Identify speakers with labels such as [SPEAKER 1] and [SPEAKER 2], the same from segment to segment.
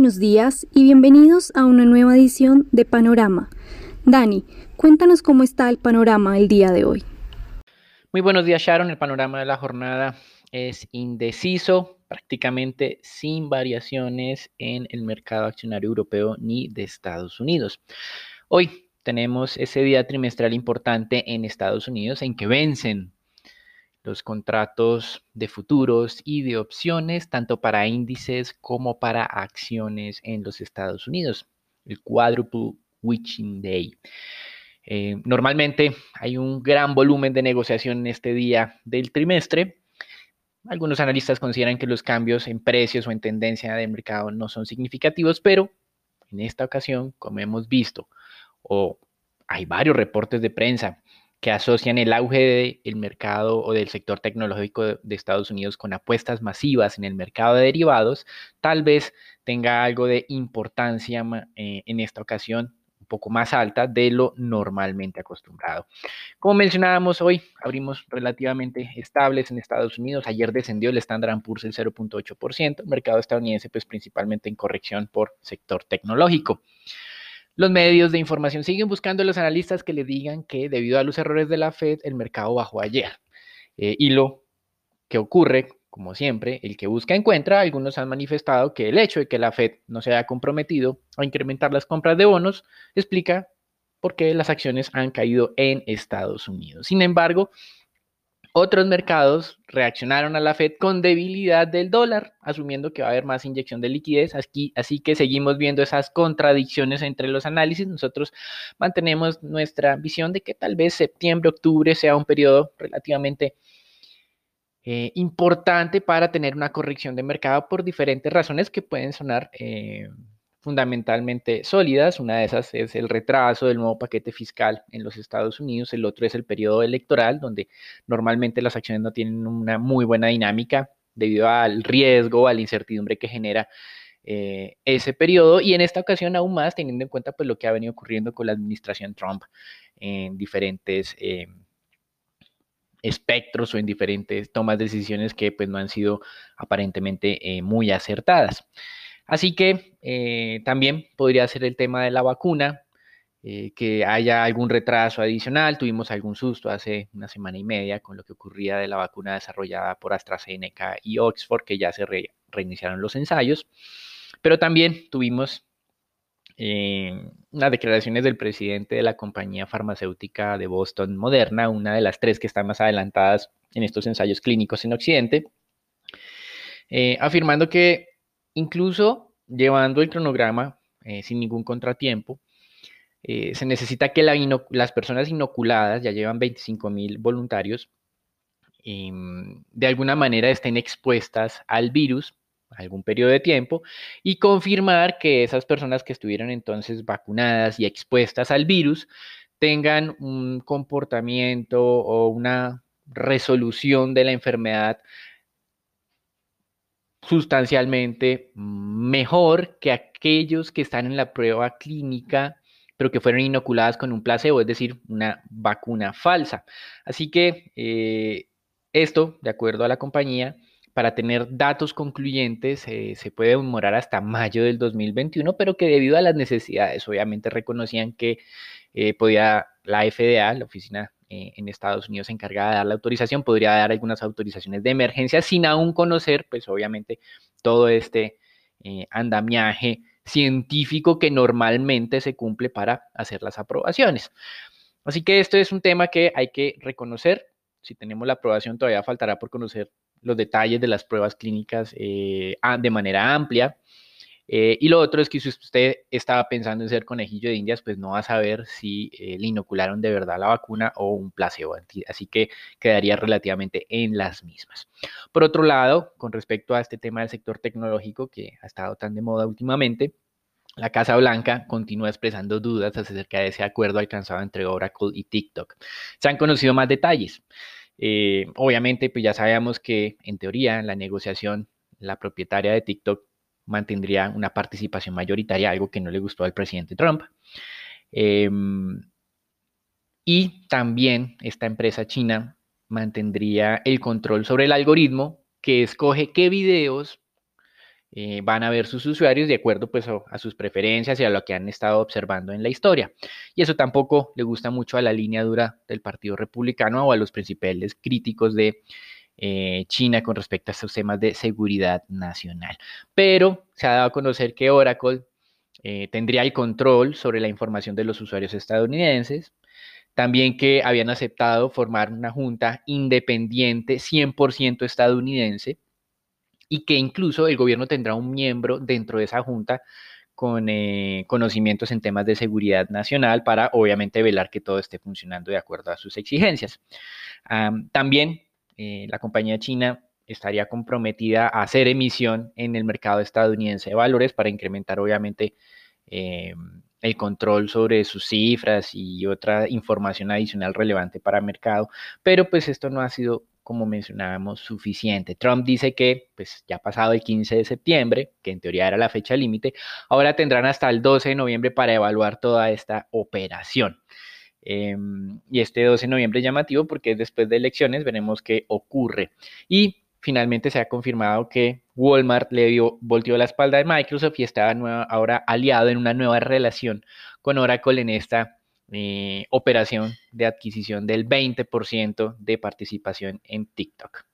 [SPEAKER 1] buenos días y bienvenidos a una nueva edición de Panorama. Dani, cuéntanos cómo está el panorama el día de hoy.
[SPEAKER 2] Muy buenos días Sharon, el panorama de la jornada es indeciso, prácticamente sin variaciones en el mercado accionario europeo ni de Estados Unidos. Hoy tenemos ese día trimestral importante en Estados Unidos en que vencen los contratos de futuros y de opciones, tanto para índices como para acciones en los Estados Unidos, el Quadruple Witching Day. Eh, normalmente hay un gran volumen de negociación en este día del trimestre. Algunos analistas consideran que los cambios en precios o en tendencia del mercado no son significativos, pero en esta ocasión, como hemos visto, o hay varios reportes de prensa que asocian el auge del mercado o del sector tecnológico de, Estados Unidos con apuestas masivas en el mercado de derivados, tal vez tenga algo de importancia eh, en esta ocasión un poco más alta de lo normalmente acostumbrado. Como mencionábamos hoy, abrimos relativamente estables en Estados Unidos. Ayer descendió el Standard Poor's el 0.8%, el mercado estadounidense pues principalmente en corrección por sector tecnológico. Los medios de información siguen buscando a los analistas que le digan que debido a los errores de la Fed, el mercado bajó ayer. Eh, y lo que ocurre, como siempre, el que busca encuentra. Algunos han manifestado que el hecho de que la Fed no se haya comprometido a incrementar las compras de bonos explica por qué las acciones han caído en Estados Unidos. Sin embargo, otros mercados reaccionaron a la Fed con debilidad del dólar, asumiendo que va a haber más inyección de liquidez. Aquí, así que seguimos viendo esas contradicciones entre los análisis. Nosotros mantenemos nuestra visión de que tal vez septiembre, octubre sea un periodo relativamente eh, importante para tener una corrección de mercado por diferentes razones que pueden sonar eh, fundamentalmente sólidas. Una de esas es el retraso del nuevo paquete fiscal en los Estados Unidos. El otro es el periodo electoral, donde normalmente las acciones no tienen una muy buena dinámica debido al riesgo, a la incertidumbre que genera eh, ese periodo. Y en esta ocasión aún más, teniendo en cuenta pues, lo que ha venido ocurriendo con la administración Trump en diferentes... Eh, espectros o en diferentes tomas de decisiones que pues no han sido aparentemente eh, muy acertadas. Así que eh, también podría ser el tema de la vacuna, eh, que haya algún retraso adicional. Tuvimos algún susto hace una semana y media con lo que ocurría de la vacuna desarrollada por AstraZeneca y Oxford, que ya se reiniciaron los ensayos. Pero también tuvimos eh, unas declaraciones del presidente de la compañía farmacéutica de Boston, Moderna, una de las tres que están más adelantadas en estos ensayos clínicos en Occidente, afirmando que incluso llevando el cronograma eh, sin ningún contratiempo, eh, se necesita que las personas inoculadas, ya llevan 25 mil voluntarios, em, de alguna manera estén expuestas al virus algún periodo de tiempo y confirmar que esas personas que estuvieron entonces vacunadas y expuestas al virus tengan un comportamiento o una resolución de la enfermedad sustancialmente mejor que aquellos que están en la prueba clínica, pero que fueron inoculadas con un placebo, es decir, una vacuna falsa. Así que eh, esto, de acuerdo a la compañía, para tener datos concluyentes eh, se puede demorar hasta mayo del 2021, pero que debido a las necesidades, obviamente reconocían que eh, podía la FDA, la Oficina eh, en Estados Unidos encargada de dar la autorización, podría dar algunas autorizaciones de emergencia sin aún conocer, pues obviamente, todo este eh, andamiaje científico que normalmente se cumple para hacer las aprobaciones. Así que esto es un tema que hay que reconocer. Si tenemos la aprobación, todavía faltará por conocer los detalles de las pruebas clínicas eh, de manera amplia. Eh, y lo otro es que si usted estaba pensando en ser conejillo de indias, pues no va a saber si eh, le inocularon de verdad la vacuna o un placebo, así que quedaría relativamente en las mismas. Por otro lado, con respecto a este tema del sector tecnológico que ha estado tan de moda últimamente, la Casa Blanca continúa expresando dudas acerca de ese acuerdo alcanzado entre Oracle y TikTok. Se han conocido más detalles. Eh, obviamente, pues ya sabemos que en teoría la negociación la propietaria de TikTok mantendría una participación mayoritaria, algo que no le gustó al presidente Trump. Em, y también esta empresa china mantendría el control sobre el algoritmo que escoge qué videos eh, van a ver sus usuarios de acuerdo pues, a, sus preferencias y a lo que han estado observando en la historia. Y eso tampoco le gusta mucho a la línea dura del Partido Republicano o a los principales críticos de eh, China con respecto a estos temas de seguridad nacional. Pero se ha dado a conocer que Oracle eh, tendría el control sobre la información de los usuarios estadounidenses, también que habían aceptado formar una junta independiente 100% estadounidense y que incluso el gobierno tendrá un miembro dentro de esa junta con eh, conocimientos en temas de seguridad nacional para obviamente velar que todo esté funcionando de acuerdo a sus exigencias. también eh, la compañía china estaría comprometida a hacer emisión en el mercado estadounidense de valores para incrementar obviamente eh, el control sobre sus cifras y otra información adicional relevante para el mercado, pero pues esto no ha sido como mencionábamos, suficiente. Trump dice que, pues ya pasado el 15 de septiembre, que en teoría era la fecha límite, ahora tendrán hasta el 12 de noviembre para evaluar toda esta operación. Em, y este 12 de noviembre es llamativo porque después de elecciones veremos qué ocurre. Y finalmente se ha confirmado que Walmart le dio, volteó la espalda de Microsoft y está ahora aliado en una nueva relación con Oracle en esta eh, operación de adquisición del 20% de participación en TikTok.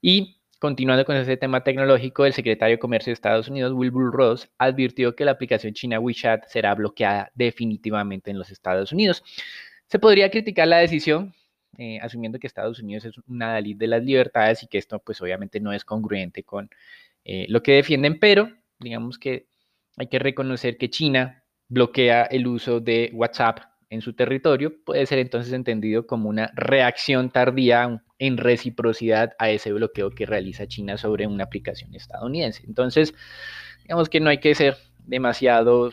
[SPEAKER 2] Y continuando con este tema tecnológico, el secretario de Comercio de Estados Unidos, Wilbur Ross, advirtió que la aplicación china WeChat será bloqueada definitivamente en los Estados Unidos. Se podría criticar la decisión, eh, asumiendo que Estados Unidos es una Dalí de las libertades y que esto pues obviamente no es congruente con eh, lo que defienden, pero digamos que hay que reconocer que China bloquea el uso de WhatsApp en su territorio puede ser entonces entendido como una reacción tardía en reciprocidad a ese bloqueo que realiza China sobre una aplicación estadounidense. Entonces, digamos que no hay que ser demasiado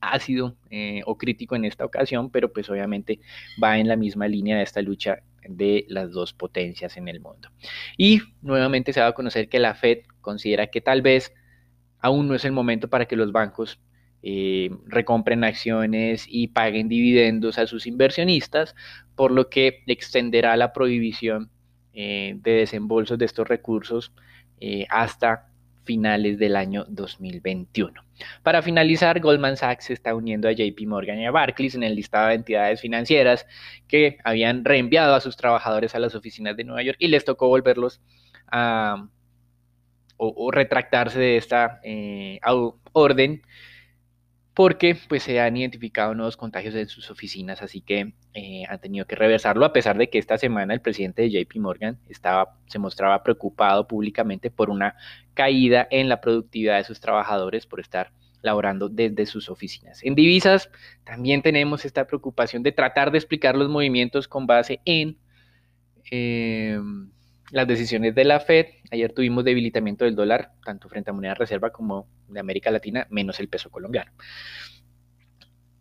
[SPEAKER 2] ácido eh, o crítico en esta ocasión, pero pues obviamente va en la misma línea de esta lucha de las dos potencias en el mundo. Y nuevamente se va a conocer que la Fed considera que tal vez aún no es el momento para que los bancos eh, recompren acciones y paguen dividendos a sus inversionistas, por lo que extenderá la prohibición eh, de desembolsos de estos recursos hasta finales del año 2021. Para finalizar, Goldman Sachs se está uniendo a JP Morgan y a Barclays en el listado de entidades financieras que habían reenviado a sus trabajadores a las oficinas de Nueva York y les tocó volverlos a o, retractarse de esta orden porque pues se han identificado nuevos contagios en sus oficinas, así que eh, han tenido que reversarlo, a pesar de que esta semana el presidente de JP Morgan estaba, se mostraba preocupado públicamente por una caída en la productividad de sus trabajadores por estar laborando desde sus oficinas. En divisas también tenemos esta preocupación de tratar de explicar los movimientos con base en... Em, las decisiones de la Fed. Ayer tuvimos debilitamiento del dólar, tanto frente a moneda reserva como de América Latina, menos el peso colombiano.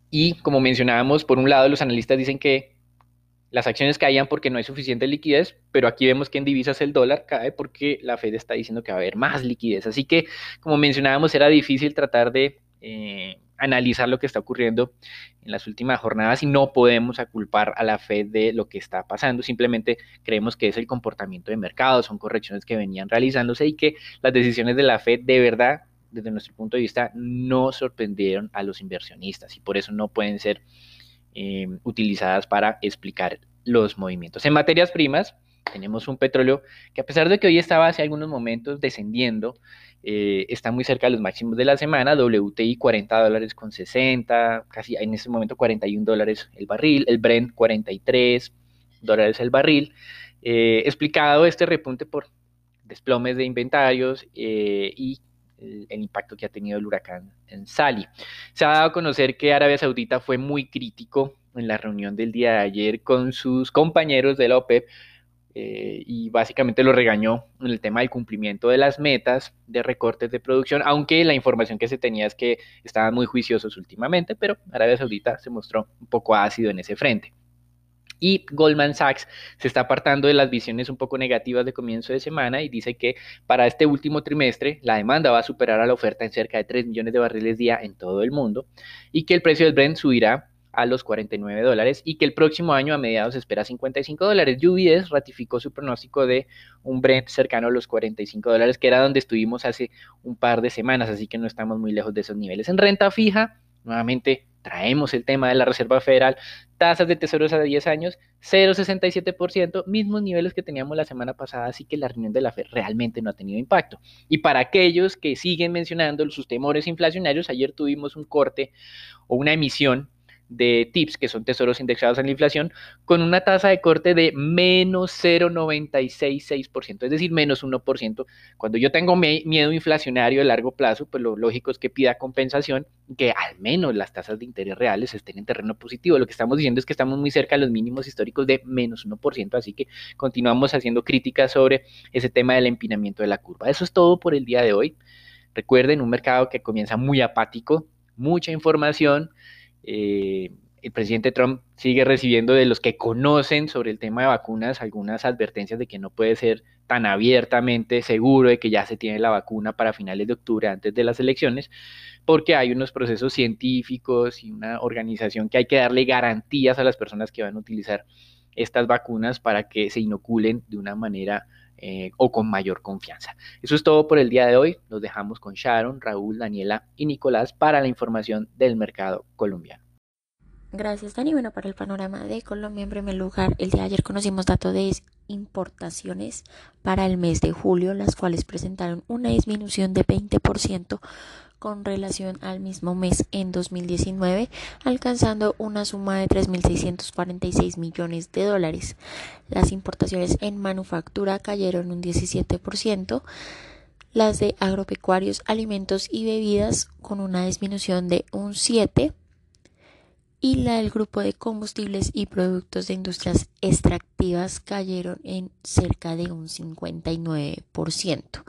[SPEAKER 2] Y como mencionábamos, por un lado los analistas dicen que las acciones caían porque no hay suficiente liquidez, pero aquí vemos que en divisas el dólar cae porque la Fed está diciendo que va a haber más liquidez. Así que, como mencionábamos, era difícil tratar de eh, analizar lo que está ocurriendo en las últimas jornadas y no podemos aculpar a la Fed de lo que está pasando, simplemente creemos que es el comportamiento de mercado, son correcciones que venían realizándose y que las decisiones de la Fed de verdad, desde nuestro punto de vista, no sorprendieron a los inversionistas y por eso no pueden ser eh, utilizadas para explicar los movimientos. En materias primas, tenemos un petróleo que a pesar de que hoy estaba hace algunos momentos descendiendo, eh, está muy cerca de los máximos de la semana, WTI 40 dólares con 60, casi en este momento 41 dólares el barril, el Brent 43 dólares el barril, eh, explicado este repunte por desplomes de inventarios y el, impacto que ha tenido el huracán en Sally. Se ha dado a conocer que Arabia Saudita fue muy crítico en la reunión del día de ayer con sus compañeros de la OPEP eh, y básicamente lo regañó en el tema del cumplimiento de las metas de recortes de producción, aunque la información que se tenía es que estaban muy juiciosos últimamente, pero Arabia Saudita se mostró un poco ácido en ese frente. Y Goldman Sachs se está apartando de las visiones un poco negativas de comienzo de semana y dice que para este último trimestre la demanda va a superar a la oferta en cerca de 3 millones de barriles día en todo el mundo y que el precio del Brent subirá a los 49 dólares y que el próximo año a mediados espera 55 dólares. UBS ratificó su pronóstico de un Brent cercano a los 45 dólares, que era donde estuvimos hace un par de semanas, así que no estamos muy lejos de esos niveles. En renta fija, nuevamente traemos el tema de la Reserva Federal, tasas de tesoros a 10 años, 0,67%, mismos niveles que teníamos la semana pasada, así que la reunión de la Fed realmente no ha tenido impacto. Y para aquellos que siguen mencionando sus temores inflacionarios, ayer tuvimos un corte o una emisión de TIPS, que son tesoros indexados en la inflación, con una tasa de corte de menos 0,966%, es decir, menos 1%. Cuando yo tengo miedo inflacionario de largo plazo, pues lo lógico es que pida compensación, que al menos las tasas de interés reales estén en terreno positivo. Lo que estamos diciendo es que estamos muy cerca de los mínimos históricos de menos 1%, así que continuamos haciendo críticas sobre ese tema del empinamiento de la curva. Eso es todo por el día de hoy. Recuerden, un mercado que comienza muy apático, mucha información, eh, el presidente Trump sigue recibiendo de los que conocen sobre el tema de vacunas algunas advertencias de que no puede ser tan abiertamente seguro de que ya se tiene la vacuna para finales de octubre antes de las elecciones, porque hay unos procesos científicos y una organización que hay que darle garantías a las personas que van a utilizar estas vacunas para que se inoculen de una manera eh, o con mayor confianza. Eso es todo por el día de hoy. Nos dejamos con Sharon, Raúl, Daniela y Nicolás para la información del mercado colombiano.
[SPEAKER 3] Gracias, Dani. Bueno, para el panorama de Colombia, en primer lugar, el día de ayer conocimos datos de importaciones para el mes de julio, las cuales presentaron una disminución de 20% con relación al mismo mes en 2019, alcanzando una suma de 3.646 millones de dólares. Las importaciones en manufactura cayeron un 17%, las de agropecuarios, alimentos y bebidas con una disminución de un 7% y la del grupo de combustibles y productos de industrias extractivas cayeron en cerca de un 59%.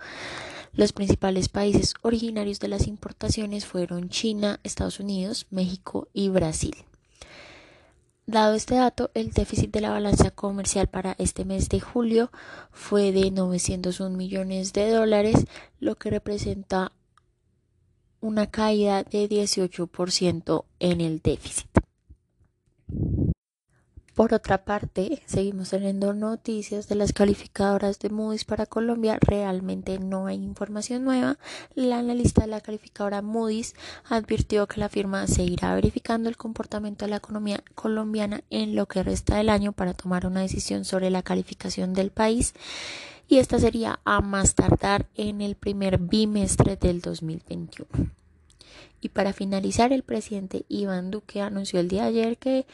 [SPEAKER 3] Los principales países originarios de las importaciones fueron China, Estados Unidos, México y Brasil. Dado este dato, el déficit de la balanza comercial para este mes de julio fue de 901 millones de dólares, lo que representa una caída de 18% en el déficit. Por otra parte, seguimos teniendo noticias de las calificadoras de Moody's para Colombia. Realmente no hay información nueva. La analista de la calificadora Moody's advirtió que la firma seguirá verificando el comportamiento de la economía colombiana en lo que resta del año para tomar una decisión sobre la calificación del país y esta sería a más tardar en el primer bimestre del 2021. Y para finalizar, el presidente Iván Duque anunció el día de ayer que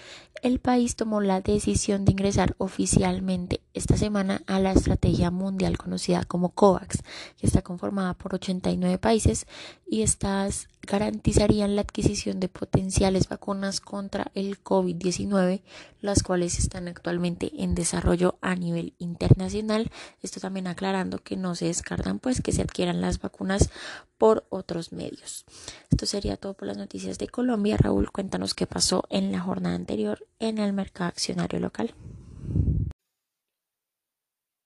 [SPEAKER 3] el país tomó la decisión de ingresar oficialmente esta semana a la estrategia mundial conocida como COVAX, que está conformada por 89 países y estas garantizarían la adquisición de potenciales vacunas contra el COVID-19, las cuales están actualmente en desarrollo a nivel internacional. Esto también aclarando que no se descartan pues que se adquieran las vacunas por otros medios. Esto sería todo por las noticias de Colombia. Raúl, cuéntanos qué pasó en la jornada anterior en el mercado accionario local.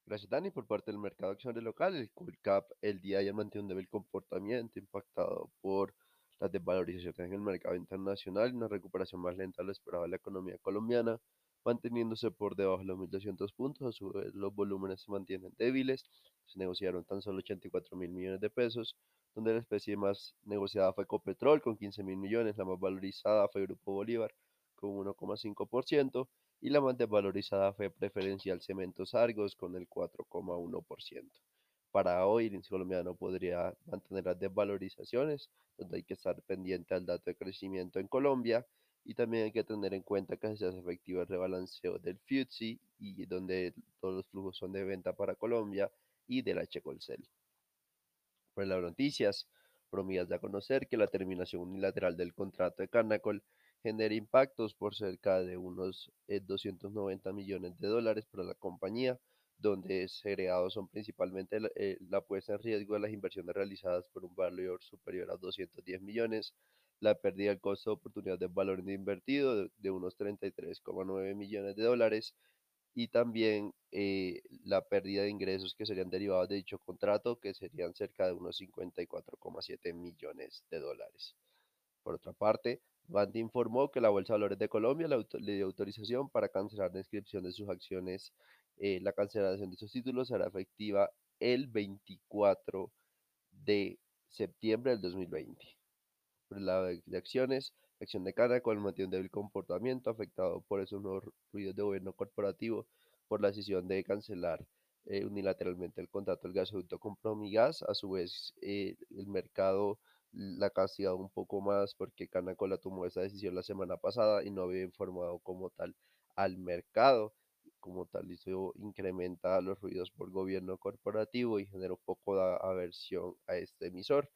[SPEAKER 4] Gracias, Dani. Por parte del mercado accionario local, el Colcap el día de ayer mantiene un débil comportamiento impactado por las desvalorizaciones en el mercado internacional y una recuperación más lenta de lo esperado de la economía colombiana, manteniéndose por debajo de los 1.200 puntos. A su vez, los volúmenes se mantienen débiles. Se negociaron tan solo 84 mil millones de pesos, donde la especie más negociada fue Ecopetrol con 15 mil millones, la más valorizada fue Grupo Bolívar con 1,5% y la más desvalorizada fue Preferencial Cementos Argos con el 4,1%. Para hoy, el índice colombiano podría mantener las desvalorizaciones, donde hay que estar pendiente al dato de crecimiento en Colombia y también hay que tener en cuenta que se hace efectivo el rebalanceo del FTSE y donde todos los flujos son de venta para Colombia y de la Checolcel. Por las noticias, promías de a conocer que la terminación unilateral del contrato de Canacol genera impactos por cerca de unos 290 eh, millones de dólares para la compañía, donde segregados son principalmente eh, la, puesta en riesgo de las inversiones realizadas por un valor superior a 210 millones, la pérdida del costo de oportunidad de valor invertido de, de unos 33,9 millones de dólares y también eh, la pérdida de ingresos que serían derivados de dicho contrato, que serían cerca de unos 54,7 millones de dólares. Por otra parte, Banti informó que la Bolsa de Valores de Colombia le, dio autorización para cancelar la inscripción de sus acciones. Eh, la cancelación de sus títulos será efectiva el 24 de septiembre del 2020. Por de acciones, acción de Canacol mantiene un débil comportamiento afectado por esos nuevos ruidos de gobierno corporativo por la decisión de cancelar eh, unilateralmente el contrato del gasoducto con Promigas. A su vez, eh, el mercado la ha castigado un poco más porque Canacola tomó esa decisión la semana pasada y no había informado como tal al mercado. Como tal, eso incrementa los ruidos por gobierno corporativo y genera un poco de aversión a este emisor.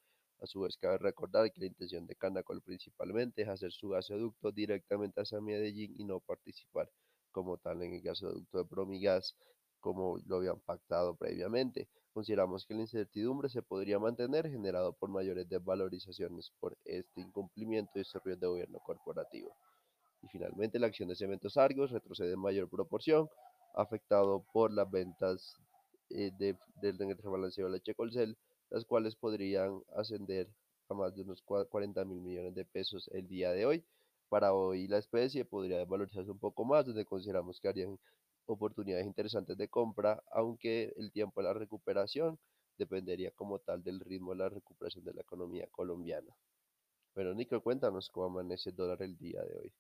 [SPEAKER 4] A su vez, cabe recordar que la intención de Canacol principalmente es hacer su gasoducto directamente hacia Medellín y no participar como tal en el gasoducto de Promigas como lo habían pactado previamente. Consideramos que la incertidumbre se podría mantener generado por mayores desvalorizaciones por este incumplimiento y ruido de gobierno corporativo. Y finalmente la acción de Cementos Argos retrocede en mayor proporción, afectado por las ventas eh, del rebalanceo de leche Colcel, las cuales podrían ascender a más de unos 40 mil millones de pesos el día de hoy. Para hoy la especie podría desvalorizarse un poco más, donde consideramos que harían oportunidades interesantes de compra, aunque el tiempo de la recuperación dependería como tal del ritmo de la recuperación de la economía colombiana. Nico, cuéntanos cómo amanece el dólar el día de hoy.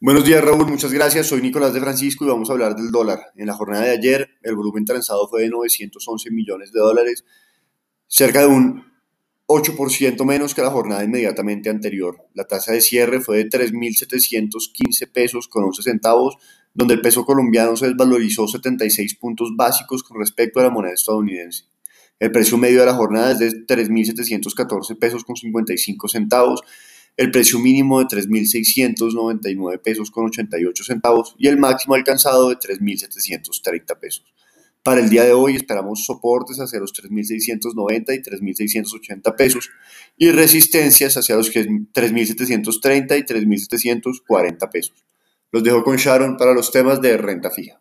[SPEAKER 5] Buenos días, Raúl. Muchas gracias. Soy Nicolás de Francisco y vamos a hablar del dólar. En la jornada de ayer, el volumen transado fue de 911 millones de dólares, cerca de un 8% menos que la jornada inmediatamente anterior. La tasa de cierre fue de 3.715 pesos con 11 centavos, donde el peso colombiano se desvalorizó 76 puntos básicos con respecto a la moneda estadounidense. El precio medio de la jornada es de 3.714 pesos con 55 centavos, el precio mínimo de 3.699 pesos con 88 centavos y el máximo alcanzado de 3.730 pesos. Para el día de hoy esperamos soportes hacia los 3.690 y 3.680 pesos y resistencias hacia los 3.730 y 3.740 pesos. Los dejo con Sharon para los temas de renta fija.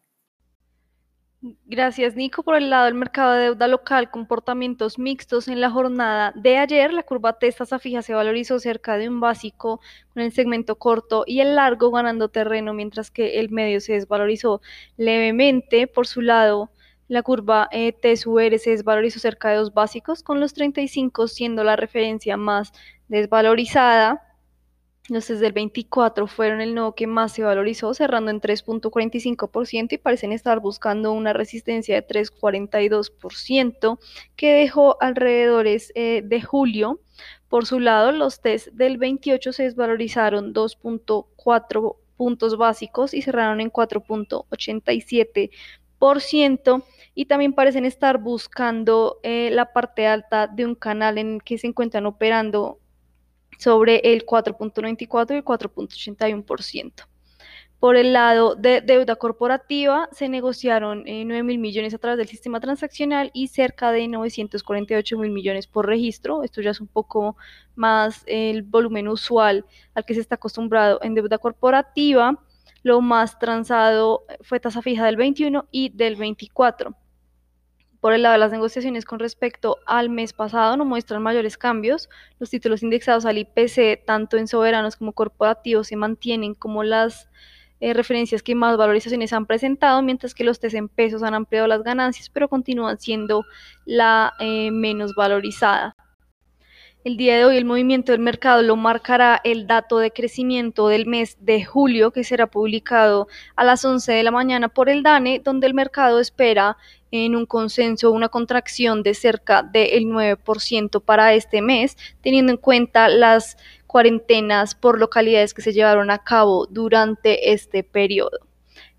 [SPEAKER 1] Gracias, Nico. Por el lado del mercado de deuda local, comportamientos mixtos en la jornada de ayer. La curva T tasa fija se valorizó cerca de un básico con el segmento corto y el largo ganando terreno, mientras que el medio se desvalorizó levemente. Por su lado, la curva e T-UR se desvalorizó cerca de dos básicos, con los 35 siendo la referencia más desvalorizada. Los del 24 fueron el nodo que más se valorizó, cerrando en 3.45% y parecen estar buscando una resistencia de 3.42% que dejó alrededores eh, de julio. Por su lado, los test del 28 se desvalorizaron 2.4 puntos básicos y cerraron en 4.87% y también parecen estar buscando eh, la parte alta de un canal en el que se encuentran operando sobre el 4.94 y el 4.81%. Por el lado de deuda corporativa, se negociaron 9 eh, mil millones a través del sistema transaccional y cerca de 948 mil millones por registro. Esto ya es un poco más el volumen usual al que se está acostumbrado en deuda corporativa. Lo más transado fue tasa fija del 21 y del 24. Por el lado de las negociaciones con respecto al mes pasado no muestran mayores cambios. Los títulos indexados al IPC, tanto en soberanos como corporativos, se mantienen como las eh, referencias que más valorizaciones han presentado, mientras que los test en pesos han ampliado las ganancias, pero continúan siendo la eh, menos valorizada. El día de hoy el movimiento del mercado lo marcará el dato de crecimiento del mes de julio que será publicado a las 11 de la mañana por el DANE, donde el mercado espera en un consenso una contracción de cerca del 9% para este mes, teniendo en cuenta las cuarentenas por localidades que se llevaron a cabo durante este periodo.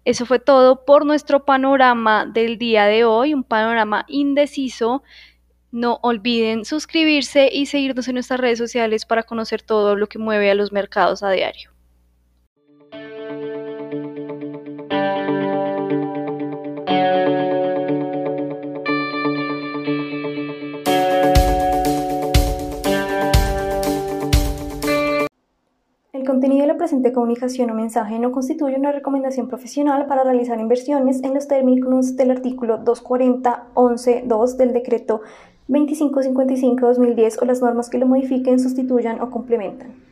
[SPEAKER 1] Eso fue todo por nuestro panorama del día de hoy, un panorama indeciso no olviden suscribirse y seguirnos en nuestras redes sociales para conocer todo lo que mueve a los mercados a diario. El contenido de la presente comunicación o mensaje no constituye una recomendación profesional para realizar inversiones en los términos del artículo 240.11.2 del decreto 2555-2010 o las normas que lo modifiquen, sustituyan o complementan.